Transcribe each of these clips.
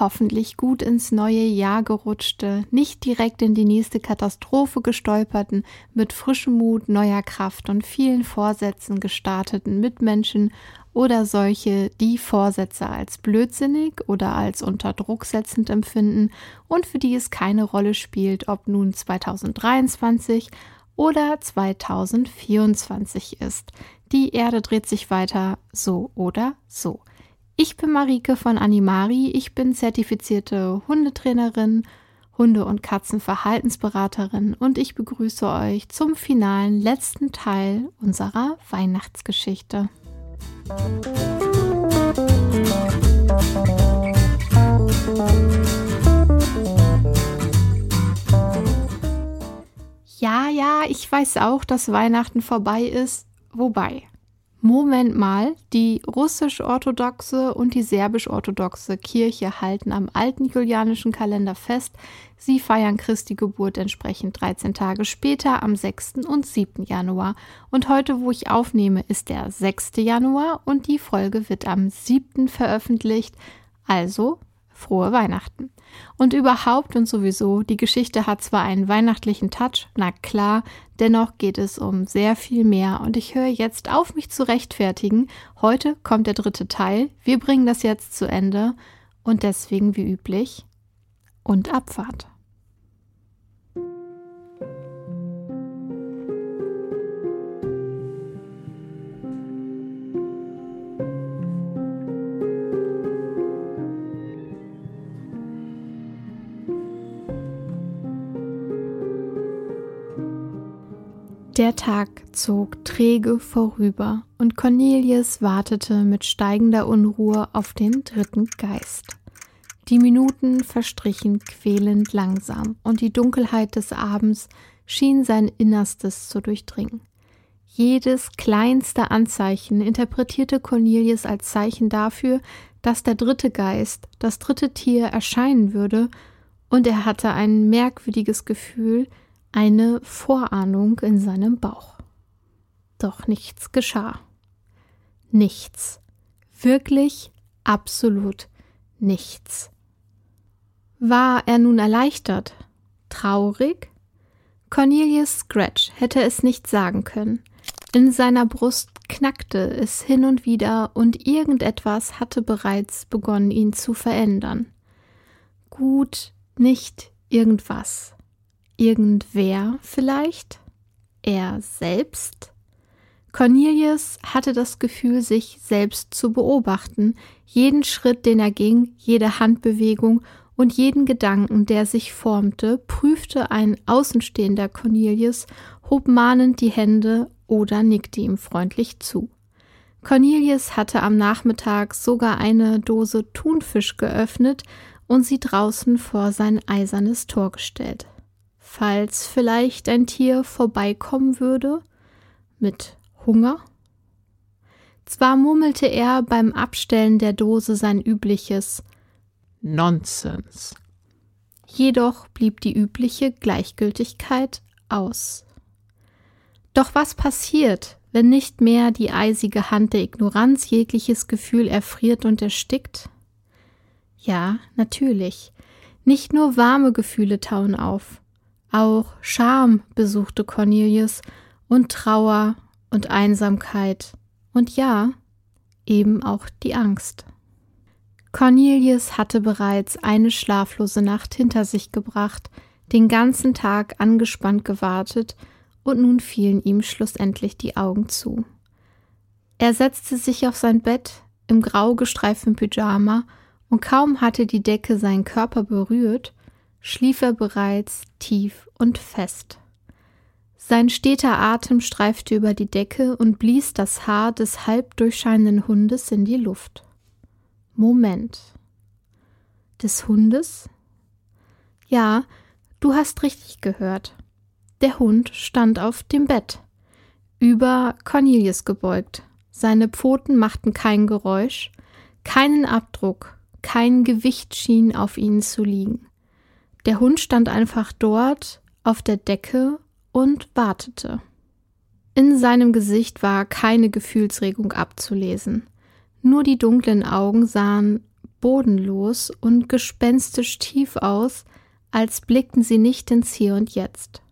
hoffentlich gut ins neue Jahr gerutschte, nicht direkt in die nächste Katastrophe gestolperten, mit frischem Mut, neuer Kraft und vielen Vorsätzen gestarteten Mitmenschen oder solche, die Vorsätze als blödsinnig oder als unter Druck setzend empfinden und für die es keine Rolle spielt, ob nun 2023 oder 2024 ist. Die Erde dreht sich weiter so oder so. Ich bin Marike von Animari. Ich bin zertifizierte Hundetrainerin, Hunde- und Katzenverhaltensberaterin und ich begrüße euch zum finalen letzten Teil unserer Weihnachtsgeschichte. Ja, ja, ich weiß auch, dass Weihnachten vorbei ist. Wobei, Moment mal, die russisch-orthodoxe und die serbisch-orthodoxe Kirche halten am alten julianischen Kalender fest. Sie feiern Christi Geburt entsprechend 13 Tage später am 6. und 7. Januar. Und heute, wo ich aufnehme, ist der 6. Januar und die Folge wird am 7. veröffentlicht. Also frohe Weihnachten. Und überhaupt und sowieso, die Geschichte hat zwar einen weihnachtlichen Touch, na klar, dennoch geht es um sehr viel mehr und ich höre jetzt auf, mich zu rechtfertigen. Heute kommt der dritte Teil, wir bringen das jetzt zu Ende und deswegen wie üblich und Abfahrt. Der Tag zog träge vorüber und Cornelius wartete mit steigender Unruhe auf den dritten Geist. Die Minuten verstrichen quälend langsam und die Dunkelheit des Abends schien sein Innerstes zu durchdringen. Jedes kleinste Anzeichen interpretierte Cornelius als Zeichen dafür, dass der dritte Geist, das dritte Tier erscheinen würde, und er hatte ein merkwürdiges Gefühl, eine Vorahnung in seinem Bauch. Doch nichts geschah. Nichts. Wirklich absolut nichts. War er nun erleichtert? Traurig? Cornelius Scratch hätte es nicht sagen können. In seiner Brust knackte es hin und wieder und irgendetwas hatte bereits begonnen, ihn zu verändern. Gut, nicht irgendwas. Irgendwer vielleicht? Er selbst? Cornelius hatte das Gefühl, sich selbst zu beobachten, jeden Schritt, den er ging, jede Handbewegung und jeden Gedanken, der sich formte, prüfte ein außenstehender Cornelius, hob mahnend die Hände oder nickte ihm freundlich zu. Cornelius hatte am Nachmittag sogar eine Dose Thunfisch geöffnet und sie draußen vor sein eisernes Tor gestellt falls vielleicht ein Tier vorbeikommen würde mit Hunger? Zwar murmelte er beim Abstellen der Dose sein übliches Nonsens, jedoch blieb die übliche Gleichgültigkeit aus. Doch was passiert, wenn nicht mehr die eisige Hand der Ignoranz jegliches Gefühl erfriert und erstickt? Ja, natürlich. Nicht nur warme Gefühle tauen auf. Auch Scham besuchte Cornelius und Trauer und Einsamkeit und ja, eben auch die Angst. Cornelius hatte bereits eine schlaflose Nacht hinter sich gebracht, den ganzen Tag angespannt gewartet, und nun fielen ihm schlussendlich die Augen zu. Er setzte sich auf sein Bett im grau gestreiften Pyjama, und kaum hatte die Decke seinen Körper berührt, schlief er bereits tief und fest. Sein steter Atem streifte über die Decke und blies das Haar des halb durchscheinenden Hundes in die Luft. Moment. Des Hundes? Ja, du hast richtig gehört. Der Hund stand auf dem Bett, über Cornelius gebeugt. Seine Pfoten machten kein Geräusch, keinen Abdruck, kein Gewicht schien auf ihnen zu liegen. Der Hund stand einfach dort auf der Decke und wartete. In seinem Gesicht war keine Gefühlsregung abzulesen. Nur die dunklen Augen sahen bodenlos und gespenstisch tief aus, als blickten sie nicht ins Hier und Jetzt.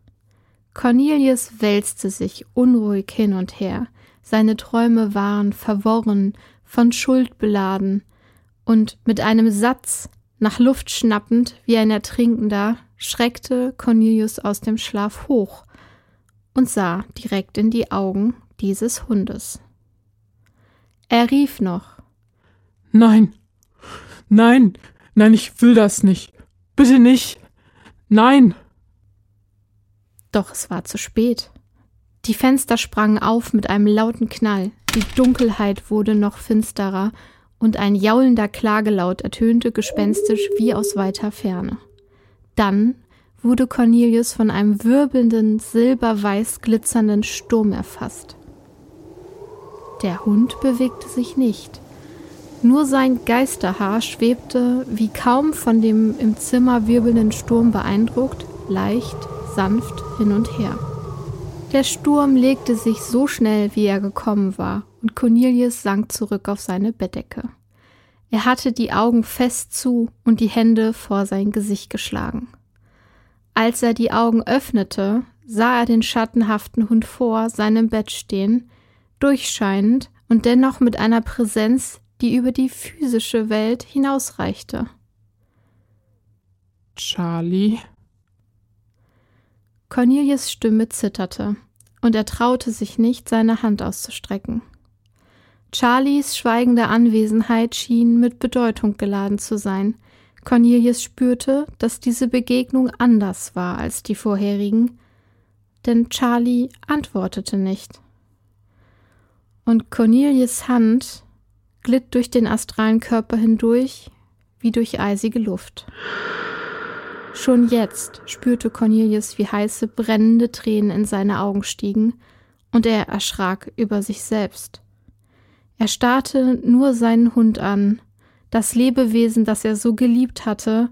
Cornelius wälzte sich unruhig hin und her, seine Träume waren verworren, von Schuld beladen, und mit einem Satz, nach Luft schnappend wie ein Ertrinkender, schreckte Cornelius aus dem Schlaf hoch und sah direkt in die Augen dieses Hundes. Er rief noch Nein, nein, nein, ich will das nicht. Bitte nicht. Nein. Doch es war zu spät. Die Fenster sprangen auf mit einem lauten Knall, die Dunkelheit wurde noch finsterer, und ein jaulender Klagelaut ertönte gespenstisch wie aus weiter Ferne. Dann wurde Cornelius von einem wirbelnden, silberweiß glitzernden Sturm erfasst. Der Hund bewegte sich nicht. Nur sein Geisterhaar schwebte, wie kaum von dem im Zimmer wirbelnden Sturm beeindruckt, leicht, sanft hin und her. Der Sturm legte sich so schnell, wie er gekommen war, und Cornelius sank zurück auf seine Bettdecke. Er hatte die Augen fest zu und die Hände vor sein Gesicht geschlagen. Als er die Augen öffnete, sah er den schattenhaften Hund vor seinem Bett stehen, durchscheinend und dennoch mit einer Präsenz, die über die physische Welt hinausreichte. Charlie. Cornelius Stimme zitterte, und er traute sich nicht, seine Hand auszustrecken. Charlies schweigende Anwesenheit schien mit Bedeutung geladen zu sein, Cornelius spürte, dass diese Begegnung anders war als die vorherigen, denn Charlie antwortete nicht. Und Cornelius Hand glitt durch den astralen Körper hindurch wie durch eisige Luft. Schon jetzt spürte Cornelius, wie heiße, brennende Tränen in seine Augen stiegen, und er erschrak über sich selbst. Er starrte nur seinen Hund an, das Lebewesen, das er so geliebt hatte,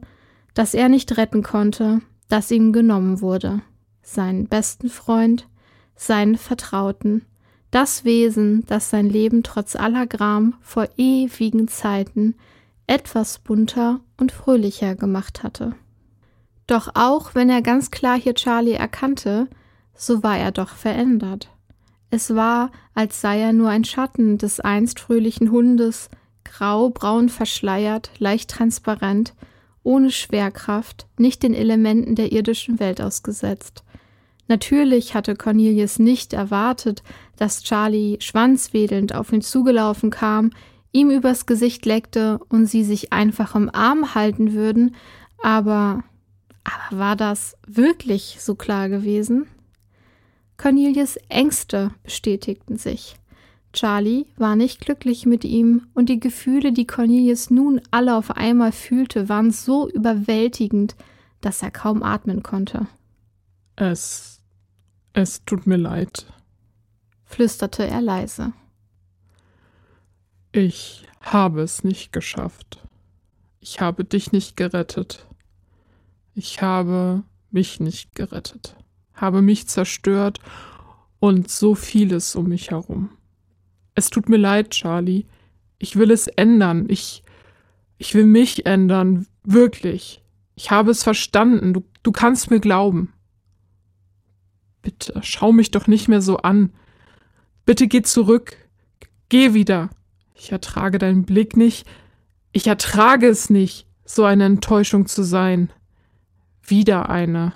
das er nicht retten konnte, das ihm genommen wurde, seinen besten Freund, seinen Vertrauten, das Wesen, das sein Leben trotz aller Gram vor ewigen Zeiten etwas bunter und fröhlicher gemacht hatte. Doch auch wenn er ganz klar hier Charlie erkannte, so war er doch verändert. Es war, als sei er nur ein Schatten des einst fröhlichen Hundes, grau-braun verschleiert, leicht transparent, ohne Schwerkraft, nicht den Elementen der irdischen Welt ausgesetzt. Natürlich hatte Cornelius nicht erwartet, dass Charlie schwanzwedelnd auf ihn zugelaufen kam, ihm übers Gesicht leckte und sie sich einfach im Arm halten würden, aber aber war das wirklich so klar gewesen? Cornelius Ängste bestätigten sich. Charlie war nicht glücklich mit ihm, und die Gefühle, die Cornelius nun alle auf einmal fühlte, waren so überwältigend, dass er kaum atmen konnte. Es. es tut mir leid, flüsterte er leise. Ich habe es nicht geschafft. Ich habe dich nicht gerettet. Ich habe mich nicht gerettet, habe mich zerstört und so vieles um mich herum. Es tut mir leid, Charlie. Ich will es ändern. Ich, ich will mich ändern. Wirklich. Ich habe es verstanden. Du, du kannst mir glauben. Bitte, schau mich doch nicht mehr so an. Bitte geh zurück. Geh wieder. Ich ertrage deinen Blick nicht. Ich ertrage es nicht, so eine Enttäuschung zu sein. Wieder eine.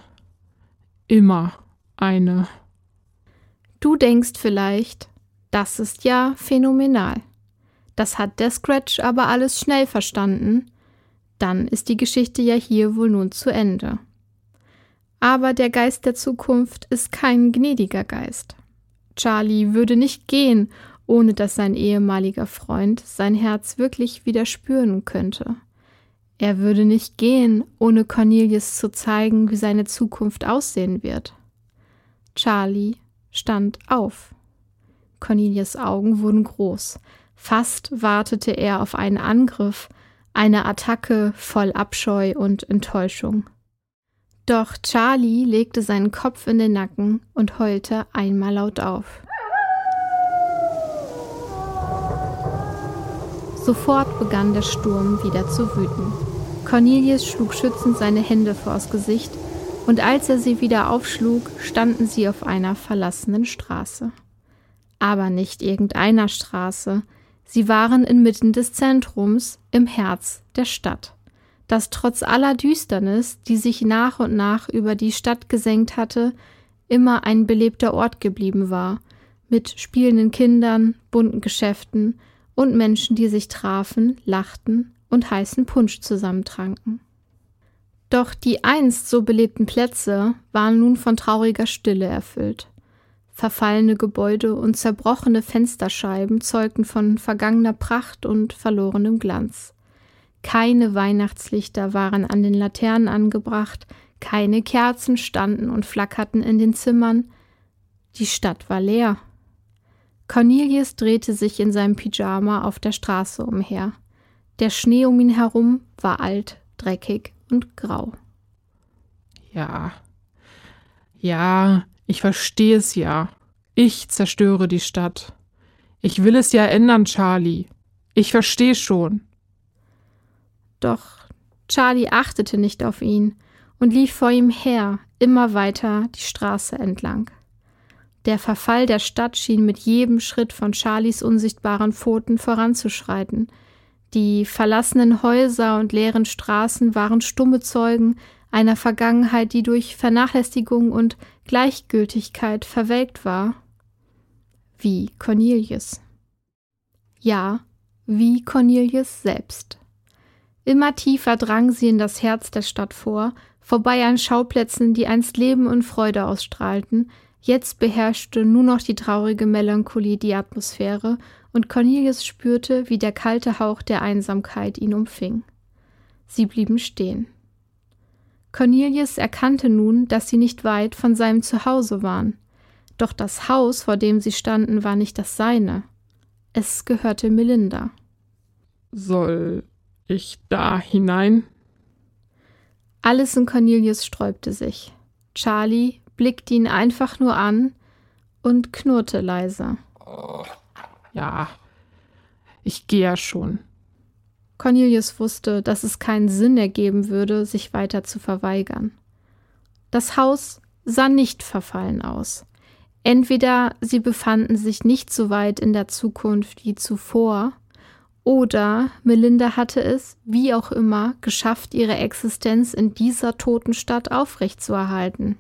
Immer eine. Du denkst vielleicht, das ist ja phänomenal. Das hat der Scratch aber alles schnell verstanden. Dann ist die Geschichte ja hier wohl nun zu Ende. Aber der Geist der Zukunft ist kein gnädiger Geist. Charlie würde nicht gehen, ohne dass sein ehemaliger Freund sein Herz wirklich wieder spüren könnte. Er würde nicht gehen, ohne Cornelius zu zeigen, wie seine Zukunft aussehen wird. Charlie stand auf. Cornelius Augen wurden groß. Fast wartete er auf einen Angriff, eine Attacke voll Abscheu und Enttäuschung. Doch Charlie legte seinen Kopf in den Nacken und heulte einmal laut auf. Sofort begann der Sturm wieder zu wüten. Cornelius schlug schützend seine Hände vors Gesicht, und als er sie wieder aufschlug, standen sie auf einer verlassenen Straße. Aber nicht irgendeiner Straße, sie waren inmitten des Zentrums, im Herz der Stadt, das trotz aller Düsternis, die sich nach und nach über die Stadt gesenkt hatte, immer ein belebter Ort geblieben war, mit spielenden Kindern, bunten Geschäften und Menschen, die sich trafen, lachten und heißen Punsch zusammentranken. Doch die einst so belebten Plätze waren nun von trauriger Stille erfüllt. Verfallene Gebäude und zerbrochene Fensterscheiben zeugten von vergangener Pracht und verlorenem Glanz. Keine Weihnachtslichter waren an den Laternen angebracht, keine Kerzen standen und flackerten in den Zimmern. Die Stadt war leer. Cornelius drehte sich in seinem Pyjama auf der Straße umher. Der Schnee um ihn herum war alt, dreckig und grau. Ja, ja, ich verstehe es ja. Ich zerstöre die Stadt. Ich will es ja ändern, Charlie. Ich verstehe schon. Doch Charlie achtete nicht auf ihn und lief vor ihm her, immer weiter die Straße entlang. Der Verfall der Stadt schien mit jedem Schritt von Charlies unsichtbaren Pfoten voranzuschreiten. Die verlassenen Häuser und leeren Straßen waren stumme Zeugen einer Vergangenheit, die durch Vernachlässigung und Gleichgültigkeit verwelkt war. Wie Cornelius. Ja, wie Cornelius selbst. Immer tiefer drang sie in das Herz der Stadt vor, vorbei an Schauplätzen, die einst Leben und Freude ausstrahlten, Jetzt beherrschte nur noch die traurige Melancholie die Atmosphäre, und Cornelius spürte, wie der kalte Hauch der Einsamkeit ihn umfing. Sie blieben stehen. Cornelius erkannte nun, dass sie nicht weit von seinem Zuhause waren. Doch das Haus, vor dem sie standen, war nicht das seine. Es gehörte Melinda. Soll ich da hinein? Alles in Cornelius sträubte sich. Charlie, blickte ihn einfach nur an und knurrte leise. Ja, ich gehe ja schon. Cornelius wusste, dass es keinen Sinn ergeben würde, sich weiter zu verweigern. Das Haus sah nicht verfallen aus. Entweder sie befanden sich nicht so weit in der Zukunft wie zuvor, oder Melinda hatte es, wie auch immer, geschafft, ihre Existenz in dieser toten Stadt aufrechtzuerhalten.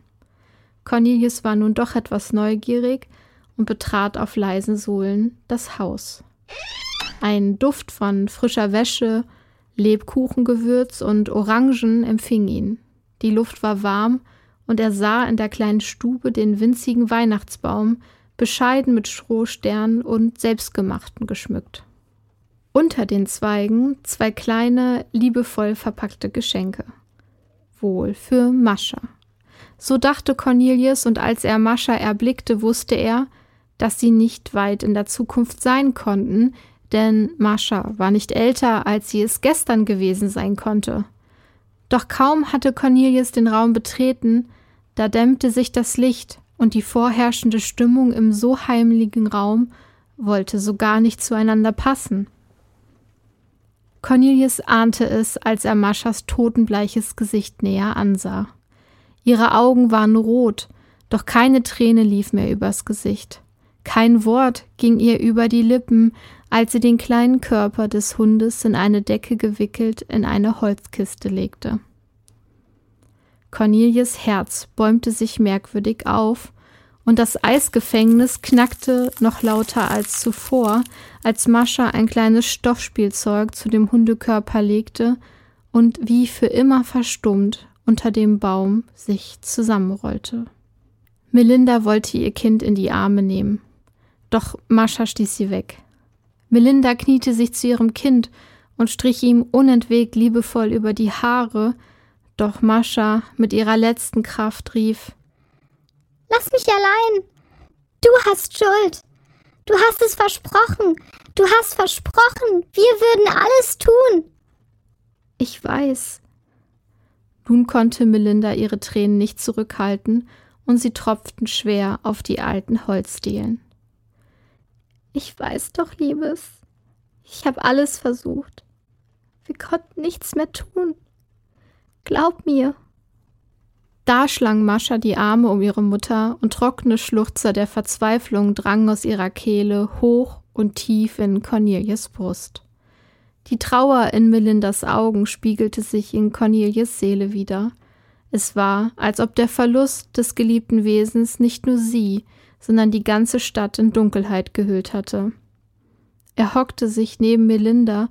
Cornelius war nun doch etwas neugierig und betrat auf leisen Sohlen das Haus. Ein Duft von frischer Wäsche, Lebkuchengewürz und Orangen empfing ihn. Die Luft war warm und er sah in der kleinen Stube den winzigen Weihnachtsbaum, bescheiden mit Strohsternen und selbstgemachten geschmückt. Unter den Zweigen zwei kleine, liebevoll verpackte Geschenke. Wohl für Mascha. So dachte Cornelius, und als er Mascha erblickte, wusste er, dass sie nicht weit in der Zukunft sein konnten, denn Mascha war nicht älter, als sie es gestern gewesen sein konnte. Doch kaum hatte Cornelius den Raum betreten, da dämmte sich das Licht, und die vorherrschende Stimmung im so heimlichen Raum wollte so gar nicht zueinander passen. Cornelius ahnte es, als er Maschas totenbleiches Gesicht näher ansah. Ihre Augen waren rot, doch keine Träne lief mehr übers Gesicht. Kein Wort ging ihr über die Lippen, als sie den kleinen Körper des Hundes in eine Decke gewickelt in eine Holzkiste legte. Cornelius Herz bäumte sich merkwürdig auf, und das Eisgefängnis knackte noch lauter als zuvor, als Mascha ein kleines Stoffspielzeug zu dem Hundekörper legte und wie für immer verstummt unter dem Baum sich zusammenrollte. Melinda wollte ihr Kind in die Arme nehmen, doch Mascha stieß sie weg. Melinda kniete sich zu ihrem Kind und strich ihm unentwegt liebevoll über die Haare, doch Mascha mit ihrer letzten Kraft rief Lass mich allein. Du hast Schuld. Du hast es versprochen. Du hast versprochen, wir würden alles tun. Ich weiß, nun konnte Melinda ihre Tränen nicht zurückhalten, und sie tropften schwer auf die alten Holzdielen. Ich weiß doch, Liebes. Ich habe alles versucht. Wir konnten nichts mehr tun. Glaub mir. Da schlang Mascha die Arme um ihre Mutter und trockene Schluchzer der Verzweiflung drangen aus ihrer Kehle hoch und tief in Cornelius Brust. Die Trauer in Melindas Augen spiegelte sich in Cornelius Seele wieder. Es war, als ob der Verlust des geliebten Wesens nicht nur sie, sondern die ganze Stadt in Dunkelheit gehüllt hatte. Er hockte sich neben Melinda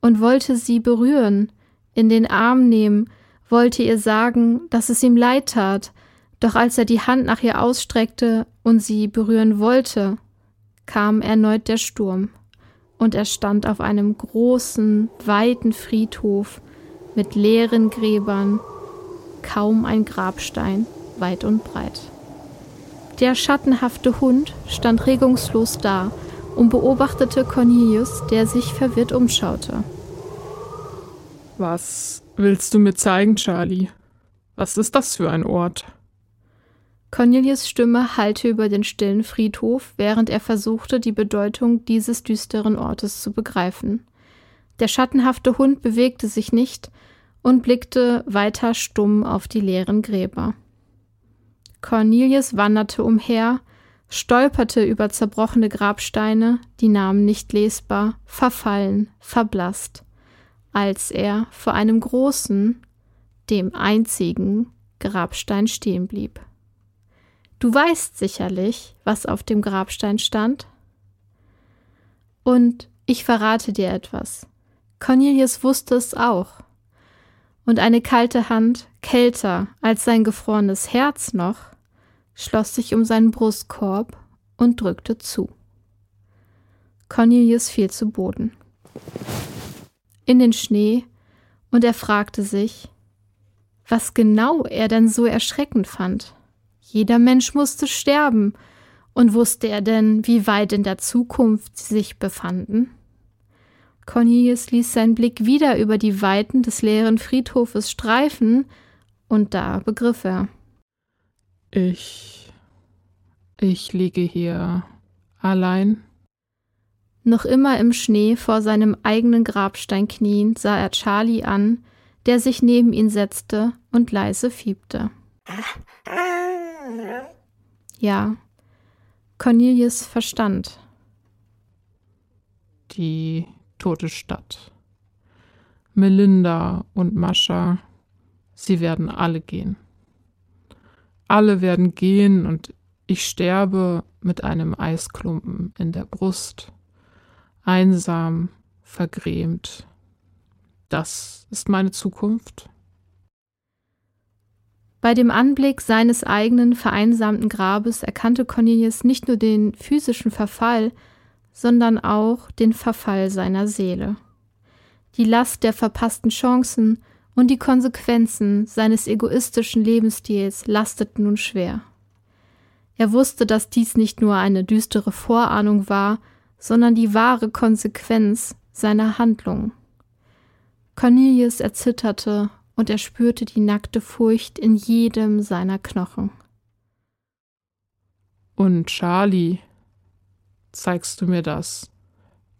und wollte sie berühren, in den Arm nehmen wollte ihr sagen, dass es ihm leid tat, doch als er die Hand nach ihr ausstreckte und sie berühren wollte, kam erneut der Sturm, und er stand auf einem großen, weiten Friedhof mit leeren Gräbern, kaum ein Grabstein, weit und breit. Der schattenhafte Hund stand regungslos da und beobachtete Cornelius, der sich verwirrt umschaute. Was willst du mir zeigen, Charlie? Was ist das für ein Ort? Cornelius Stimme hallte über den stillen Friedhof, während er versuchte, die Bedeutung dieses düsteren Ortes zu begreifen. Der schattenhafte Hund bewegte sich nicht und blickte weiter stumm auf die leeren Gräber. Cornelius wanderte umher, stolperte über zerbrochene Grabsteine, die Namen nicht lesbar, verfallen, verblasst als er vor einem großen, dem einzigen Grabstein stehen blieb. Du weißt sicherlich, was auf dem Grabstein stand? Und ich verrate dir etwas. Cornelius wusste es auch. Und eine kalte Hand, kälter als sein gefrorenes Herz noch, schloss sich um seinen Brustkorb und drückte zu. Cornelius fiel zu Boden in den Schnee, und er fragte sich, was genau er denn so erschreckend fand. Jeder Mensch musste sterben, und wusste er denn, wie weit in der Zukunft sie sich befanden? Cornelius ließ seinen Blick wieder über die Weiten des leeren Friedhofes streifen, und da begriff er. Ich. Ich liege hier allein. Noch immer im Schnee vor seinem eigenen Grabstein kniend, sah er Charlie an, der sich neben ihn setzte und leise fiebte. Ja, Cornelius verstand. Die tote Stadt. Melinda und Mascha, sie werden alle gehen. Alle werden gehen und ich sterbe mit einem Eisklumpen in der Brust einsam, vergrämt. Das ist meine Zukunft. Bei dem Anblick seines eigenen vereinsamten Grabes erkannte Cornelius nicht nur den physischen Verfall, sondern auch den Verfall seiner Seele. Die Last der verpassten Chancen und die Konsequenzen seines egoistischen Lebensstils lasteten nun schwer. Er wusste, dass dies nicht nur eine düstere Vorahnung war, sondern die wahre Konsequenz seiner Handlung. Cornelius erzitterte und er spürte die nackte Furcht in jedem seiner Knochen. Und Charlie, zeigst du mir das?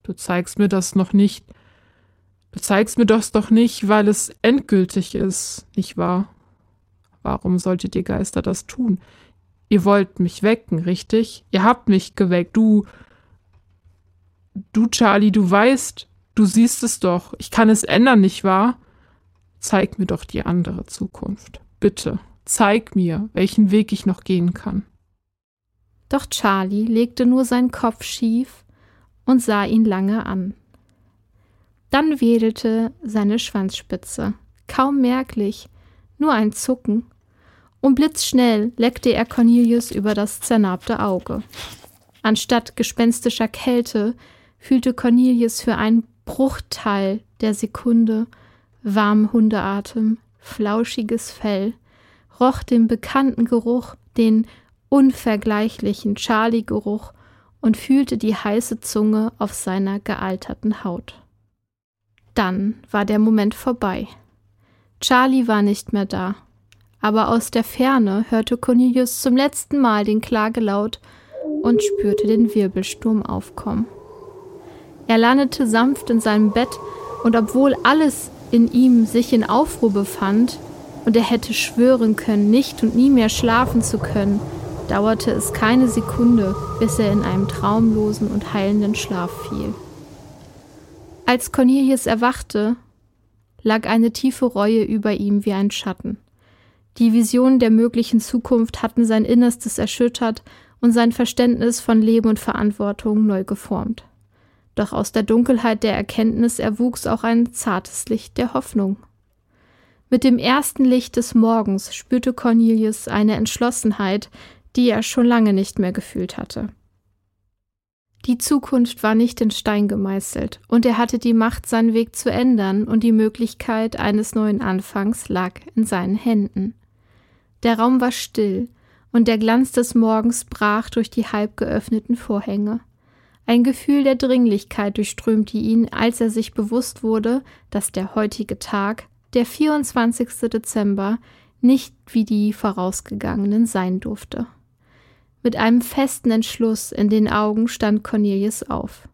Du zeigst mir das noch nicht. Du zeigst mir das doch nicht, weil es endgültig ist, nicht wahr? Warum solltet ihr Geister das tun? Ihr wollt mich wecken, richtig? Ihr habt mich geweckt, du, Du, Charlie, du weißt, du siehst es doch. Ich kann es ändern, nicht wahr? Zeig mir doch die andere Zukunft. Bitte, zeig mir, welchen Weg ich noch gehen kann. Doch Charlie legte nur seinen Kopf schief und sah ihn lange an. Dann wedelte seine Schwanzspitze, kaum merklich, nur ein Zucken, und blitzschnell leckte er Cornelius über das zernarbte Auge. Anstatt gespenstischer Kälte fühlte Cornelius für einen Bruchteil der Sekunde warmen Hundeatem, flauschiges Fell, roch den bekannten Geruch, den unvergleichlichen Charlie-Geruch und fühlte die heiße Zunge auf seiner gealterten Haut. Dann war der Moment vorbei. Charlie war nicht mehr da, aber aus der Ferne hörte Cornelius zum letzten Mal den Klagelaut und spürte den Wirbelsturm aufkommen. Er landete sanft in seinem Bett, und obwohl alles in ihm sich in Aufruhr befand, und er hätte schwören können, nicht und nie mehr schlafen zu können, dauerte es keine Sekunde, bis er in einem traumlosen und heilenden Schlaf fiel. Als Cornelius erwachte, lag eine tiefe Reue über ihm wie ein Schatten. Die Visionen der möglichen Zukunft hatten sein Innerstes erschüttert und sein Verständnis von Leben und Verantwortung neu geformt. Doch aus der Dunkelheit der Erkenntnis erwuchs auch ein zartes Licht der Hoffnung. Mit dem ersten Licht des Morgens spürte Cornelius eine Entschlossenheit, die er schon lange nicht mehr gefühlt hatte. Die Zukunft war nicht in Stein gemeißelt, und er hatte die Macht, seinen Weg zu ändern, und die Möglichkeit eines neuen Anfangs lag in seinen Händen. Der Raum war still, und der Glanz des Morgens brach durch die halb geöffneten Vorhänge. Ein Gefühl der Dringlichkeit durchströmte ihn, als er sich bewusst wurde, dass der heutige Tag, der 24. Dezember, nicht wie die vorausgegangenen sein durfte. Mit einem festen Entschluss in den Augen stand Cornelius auf.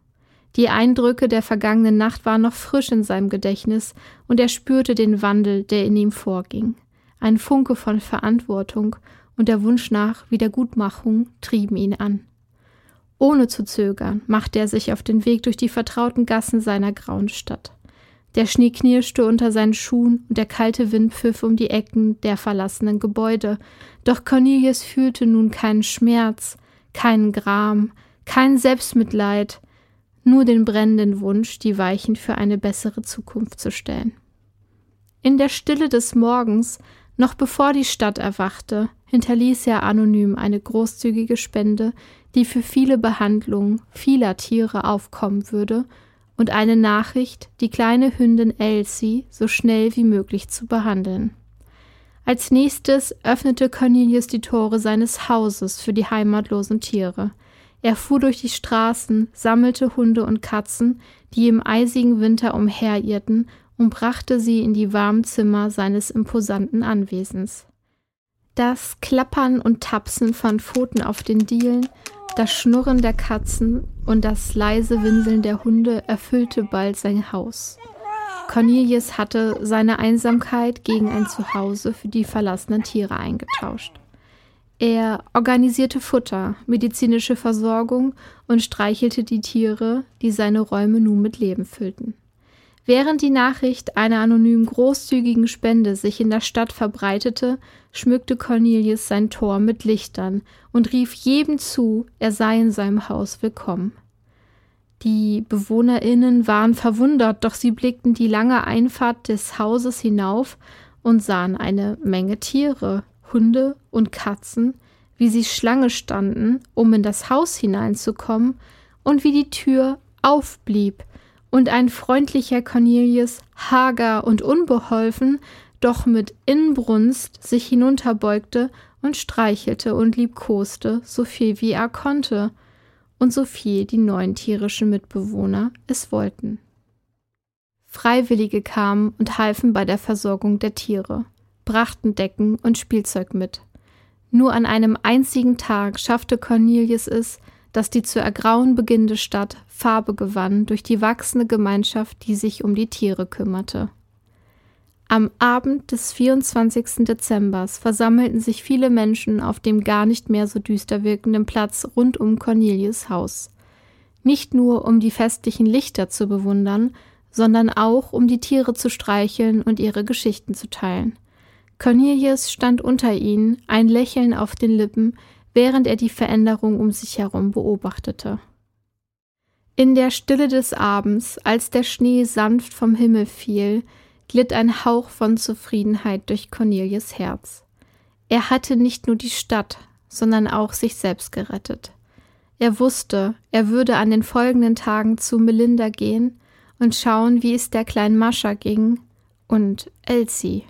Die Eindrücke der vergangenen Nacht waren noch frisch in seinem Gedächtnis, und er spürte den Wandel, der in ihm vorging. Ein Funke von Verantwortung und der Wunsch nach Wiedergutmachung trieben ihn an. Ohne zu zögern machte er sich auf den Weg durch die vertrauten Gassen seiner grauen Stadt. Der Schnee knirschte unter seinen Schuhen und der kalte Wind pfiff um die Ecken der verlassenen Gebäude. Doch Cornelius fühlte nun keinen Schmerz, keinen Gram, kein Selbstmitleid, nur den brennenden Wunsch, die Weichen für eine bessere Zukunft zu stellen. In der Stille des Morgens, noch bevor die Stadt erwachte, hinterließ er anonym eine großzügige Spende, die für viele Behandlungen vieler Tiere aufkommen würde und eine Nachricht, die kleine Hündin Elsie so schnell wie möglich zu behandeln. Als nächstes öffnete Cornelius die Tore seines Hauses für die heimatlosen Tiere. Er fuhr durch die Straßen, sammelte Hunde und Katzen, die im eisigen Winter umherirrten, und brachte sie in die warmen Zimmer seines imposanten Anwesens. Das Klappern und Tapsen von Pfoten auf den Dielen das Schnurren der Katzen und das leise Winseln der Hunde erfüllte bald sein Haus. Cornelius hatte seine Einsamkeit gegen ein Zuhause für die verlassenen Tiere eingetauscht. Er organisierte Futter, medizinische Versorgung und streichelte die Tiere, die seine Räume nun mit Leben füllten. Während die Nachricht einer anonymen großzügigen Spende sich in der Stadt verbreitete, schmückte Cornelius sein Tor mit Lichtern und rief jedem zu, er sei in seinem Haus willkommen. Die Bewohnerinnen waren verwundert, doch sie blickten die lange Einfahrt des Hauses hinauf und sahen eine Menge Tiere, Hunde und Katzen, wie sie Schlange standen, um in das Haus hineinzukommen, und wie die Tür aufblieb, und ein freundlicher Cornelius, hager und unbeholfen, doch mit Inbrunst sich hinunterbeugte und streichelte und liebkoste, so viel wie er konnte, und so viel die neuen tierischen Mitbewohner es wollten. Freiwillige kamen und halfen bei der Versorgung der Tiere, brachten Decken und Spielzeug mit. Nur an einem einzigen Tag schaffte Cornelius es, dass die zu ergrauen beginnende Stadt Farbe gewann durch die wachsende Gemeinschaft, die sich um die Tiere kümmerte. Am Abend des 24. Dezembers versammelten sich viele Menschen auf dem gar nicht mehr so düster wirkenden Platz rund um Cornelius Haus. Nicht nur um die festlichen Lichter zu bewundern, sondern auch um die Tiere zu streicheln und ihre Geschichten zu teilen. Cornelius stand unter ihnen, ein Lächeln auf den Lippen, während er die Veränderung um sich herum beobachtete. In der Stille des Abends, als der Schnee sanft vom Himmel fiel, glitt ein Hauch von Zufriedenheit durch Cornelius Herz. Er hatte nicht nur die Stadt, sondern auch sich selbst gerettet. Er wusste, er würde an den folgenden Tagen zu Melinda gehen und schauen, wie es der kleinen Mascha ging und Elsie.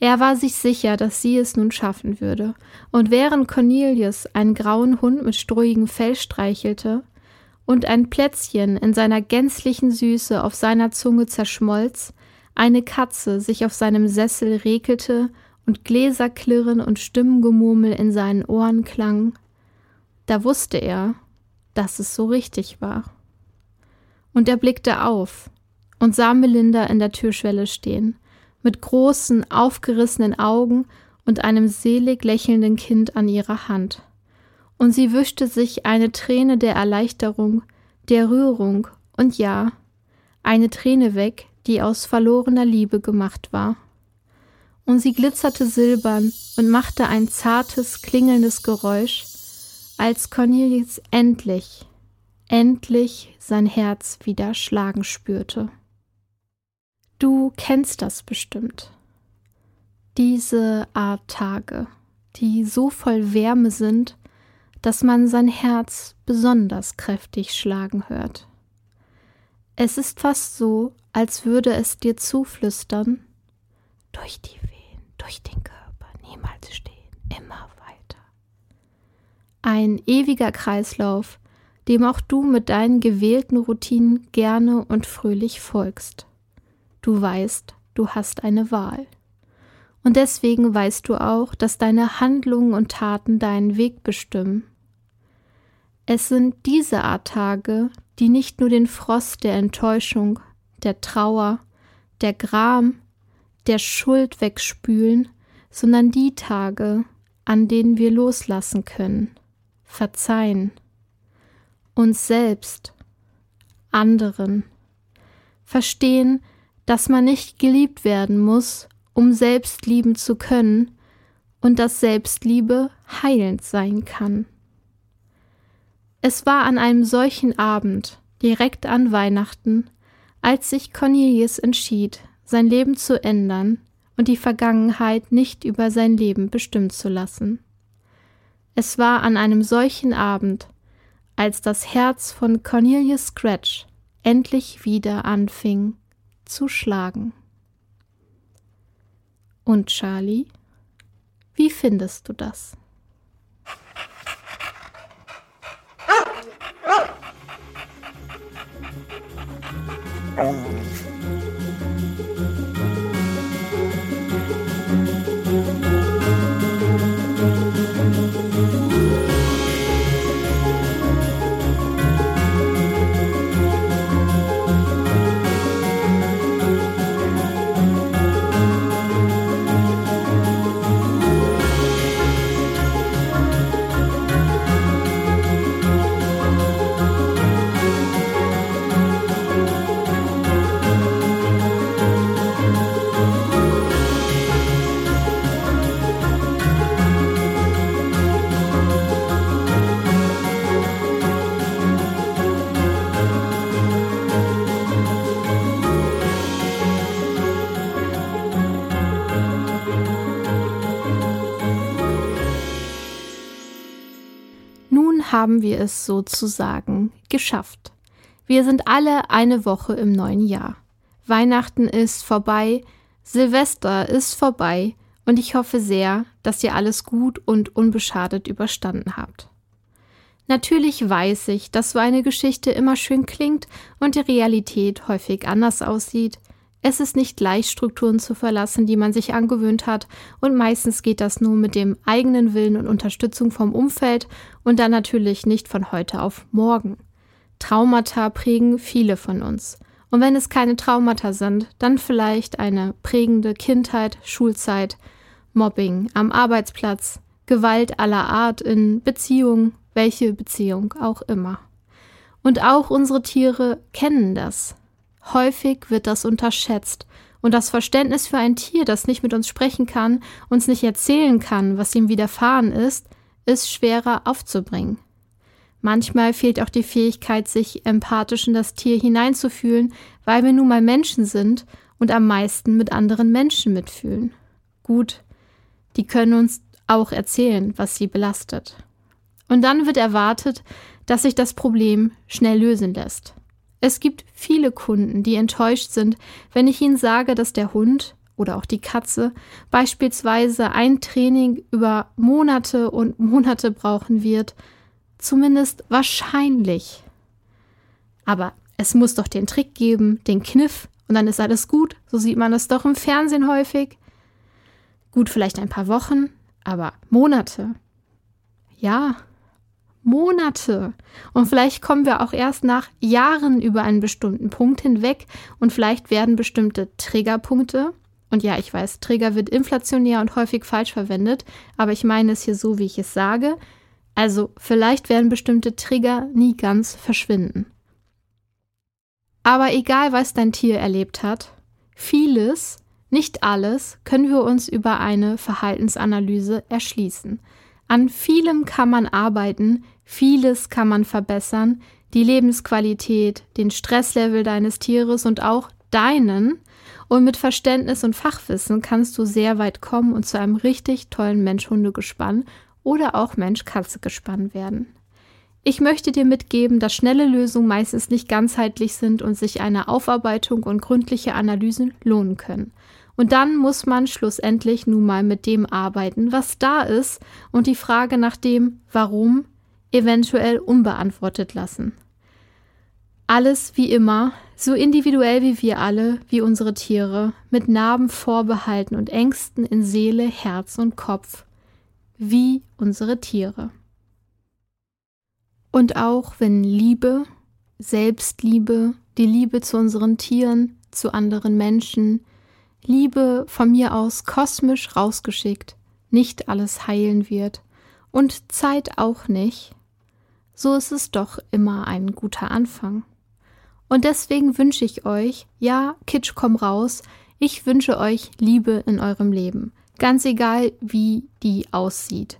Er war sich sicher, dass sie es nun schaffen würde, und während Cornelius einen grauen Hund mit strohigem Fell streichelte und ein Plätzchen in seiner gänzlichen Süße auf seiner Zunge zerschmolz, eine Katze sich auf seinem Sessel rekelte und Gläserklirren und Stimmengemurmel in seinen Ohren klang, da wusste er, dass es so richtig war. und er blickte auf und sah Melinda in der Türschwelle stehen, mit großen, aufgerissenen Augen und einem selig lächelnden Kind an ihrer Hand. Und sie wischte sich eine Träne der Erleichterung, der Rührung und ja, eine Träne weg, die aus verlorener Liebe gemacht war. Und sie glitzerte silbern und machte ein zartes, klingelndes Geräusch, als Cornelius endlich, endlich sein Herz wieder schlagen spürte. Du kennst das bestimmt. Diese Art Tage, die so voll Wärme sind, dass man sein Herz besonders kräftig schlagen hört. Es ist fast so, als würde es dir zuflüstern, durch die Wehen, durch den Körper, niemals stehen, immer weiter. Ein ewiger Kreislauf, dem auch du mit deinen gewählten Routinen gerne und fröhlich folgst. Du weißt, du hast eine Wahl. Und deswegen weißt du auch, dass deine Handlungen und Taten deinen Weg bestimmen. Es sind diese Art Tage, die nicht nur den Frost der Enttäuschung, der Trauer, der Gram, der Schuld wegspülen, sondern die Tage, an denen wir loslassen können, verzeihen, uns selbst, anderen, verstehen, dass man nicht geliebt werden muss, um selbst lieben zu können und dass Selbstliebe heilend sein kann. Es war an einem solchen Abend, direkt an Weihnachten, als sich Cornelius entschied, sein Leben zu ändern und die Vergangenheit nicht über sein Leben bestimmen zu lassen. Es war an einem solchen Abend, als das Herz von Cornelius Scratch endlich wieder anfing zu schlagen. Und Charlie, wie findest du das? Haben wir es sozusagen geschafft. Wir sind alle eine Woche im neuen Jahr. Weihnachten ist vorbei, Silvester ist vorbei und ich hoffe sehr, dass ihr alles gut und unbeschadet überstanden habt. Natürlich weiß ich, dass so eine Geschichte immer schön klingt und die Realität häufig anders aussieht, es ist nicht leicht, Strukturen zu verlassen, die man sich angewöhnt hat, und meistens geht das nur mit dem eigenen Willen und Unterstützung vom Umfeld und dann natürlich nicht von heute auf morgen. Traumata prägen viele von uns. Und wenn es keine Traumata sind, dann vielleicht eine prägende Kindheit, Schulzeit, Mobbing am Arbeitsplatz, Gewalt aller Art in Beziehung, welche Beziehung auch immer. Und auch unsere Tiere kennen das. Häufig wird das unterschätzt und das Verständnis für ein Tier, das nicht mit uns sprechen kann, uns nicht erzählen kann, was ihm widerfahren ist, ist schwerer aufzubringen. Manchmal fehlt auch die Fähigkeit, sich empathisch in das Tier hineinzufühlen, weil wir nun mal Menschen sind und am meisten mit anderen Menschen mitfühlen. Gut, die können uns auch erzählen, was sie belastet. Und dann wird erwartet, dass sich das Problem schnell lösen lässt. Es gibt viele Kunden, die enttäuscht sind, wenn ich ihnen sage, dass der Hund oder auch die Katze beispielsweise ein Training über Monate und Monate brauchen wird. Zumindest wahrscheinlich. Aber es muss doch den Trick geben, den Kniff, und dann ist alles gut. So sieht man das doch im Fernsehen häufig. Gut, vielleicht ein paar Wochen, aber Monate. Ja, Monate. Und vielleicht kommen wir auch erst nach Jahren über einen bestimmten Punkt hinweg und vielleicht werden bestimmte Triggerpunkte, und ja, ich weiß, Trigger wird inflationär und häufig falsch verwendet, aber ich meine es hier so, wie ich es sage. Also vielleicht werden bestimmte Trigger nie ganz verschwinden. Aber egal, was dein Tier erlebt hat, vieles, nicht alles, können wir uns über eine Verhaltensanalyse erschließen. An vielem kann man arbeiten, vieles kann man verbessern, die Lebensqualität, den Stresslevel deines Tieres und auch deinen. Und mit Verständnis und Fachwissen kannst du sehr weit kommen und zu einem richtig tollen Mensch-Hunde-Gespann oder auch Mensch-Katze-Gespann werden. Ich möchte dir mitgeben, dass schnelle Lösungen meistens nicht ganzheitlich sind und sich eine Aufarbeitung und gründliche Analysen lohnen können. Und dann muss man schlussendlich nun mal mit dem arbeiten, was da ist und die Frage nach dem Warum eventuell unbeantwortet lassen. Alles wie immer, so individuell wie wir alle, wie unsere Tiere, mit Narben vorbehalten und Ängsten in Seele, Herz und Kopf, wie unsere Tiere. Und auch wenn Liebe, Selbstliebe, die Liebe zu unseren Tieren, zu anderen Menschen, Liebe von mir aus kosmisch rausgeschickt, nicht alles heilen wird und Zeit auch nicht, so ist es doch immer ein guter Anfang. Und deswegen wünsche ich euch, ja, Kitsch, komm raus, ich wünsche euch Liebe in eurem Leben, ganz egal wie die aussieht.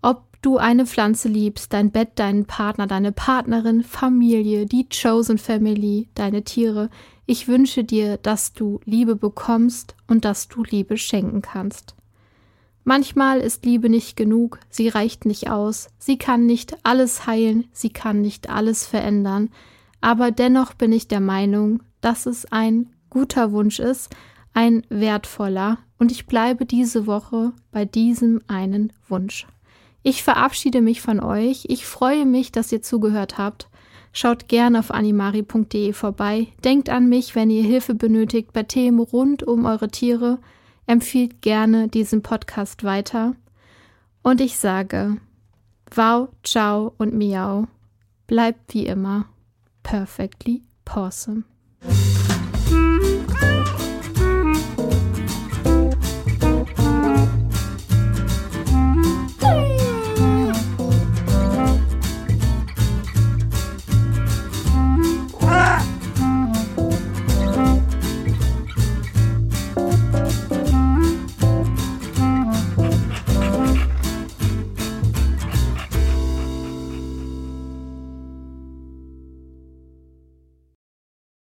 Ob du eine Pflanze liebst, dein Bett, deinen Partner, deine Partnerin, Familie, die Chosen Family, deine Tiere, ich wünsche dir, dass du Liebe bekommst und dass du Liebe schenken kannst. Manchmal ist Liebe nicht genug, sie reicht nicht aus, sie kann nicht alles heilen, sie kann nicht alles verändern, aber dennoch bin ich der Meinung, dass es ein guter Wunsch ist, ein wertvoller, und ich bleibe diese Woche bei diesem einen Wunsch. Ich verabschiede mich von euch, ich freue mich, dass ihr zugehört habt, Schaut gerne auf animari.de vorbei. Denkt an mich, wenn ihr Hilfe benötigt bei Themen rund um eure Tiere. Empfiehlt gerne diesen Podcast weiter. Und ich sage, wow, ciao und miau. Bleibt wie immer perfectly awesome.